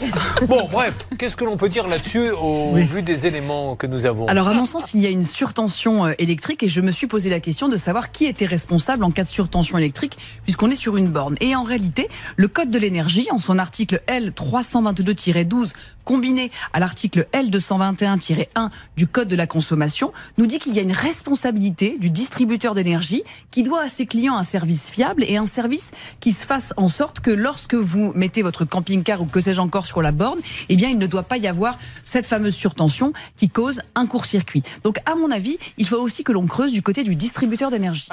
Bon, bref, qu'est-ce que l'on peut dire là-dessus au vu des éléments que nous avons? Alors, à mon sens, il y a une surtension euh, électrique et je me suis posé la question de savoir qui était responsable en cas de surtension électrique, puisqu'on est sur une borne. Et en réalité, le Code de l'énergie, en son article L322-12, combiné à l'article L221-1 du Code de la consommation, nous dit qu'il y a une responsabilité du distributeur d'énergie qui doit à ses clients un service fiable et un service qui se fasse en sorte que lorsque vous mettez votre camping-car ou que sais-je encore sur la borne, eh bien, il ne doit pas y avoir cette fameuse surtension qui cause un court-circuit. Donc, à mon avis, il faut aussi que l'on creuse du côté du distributeur d'énergie.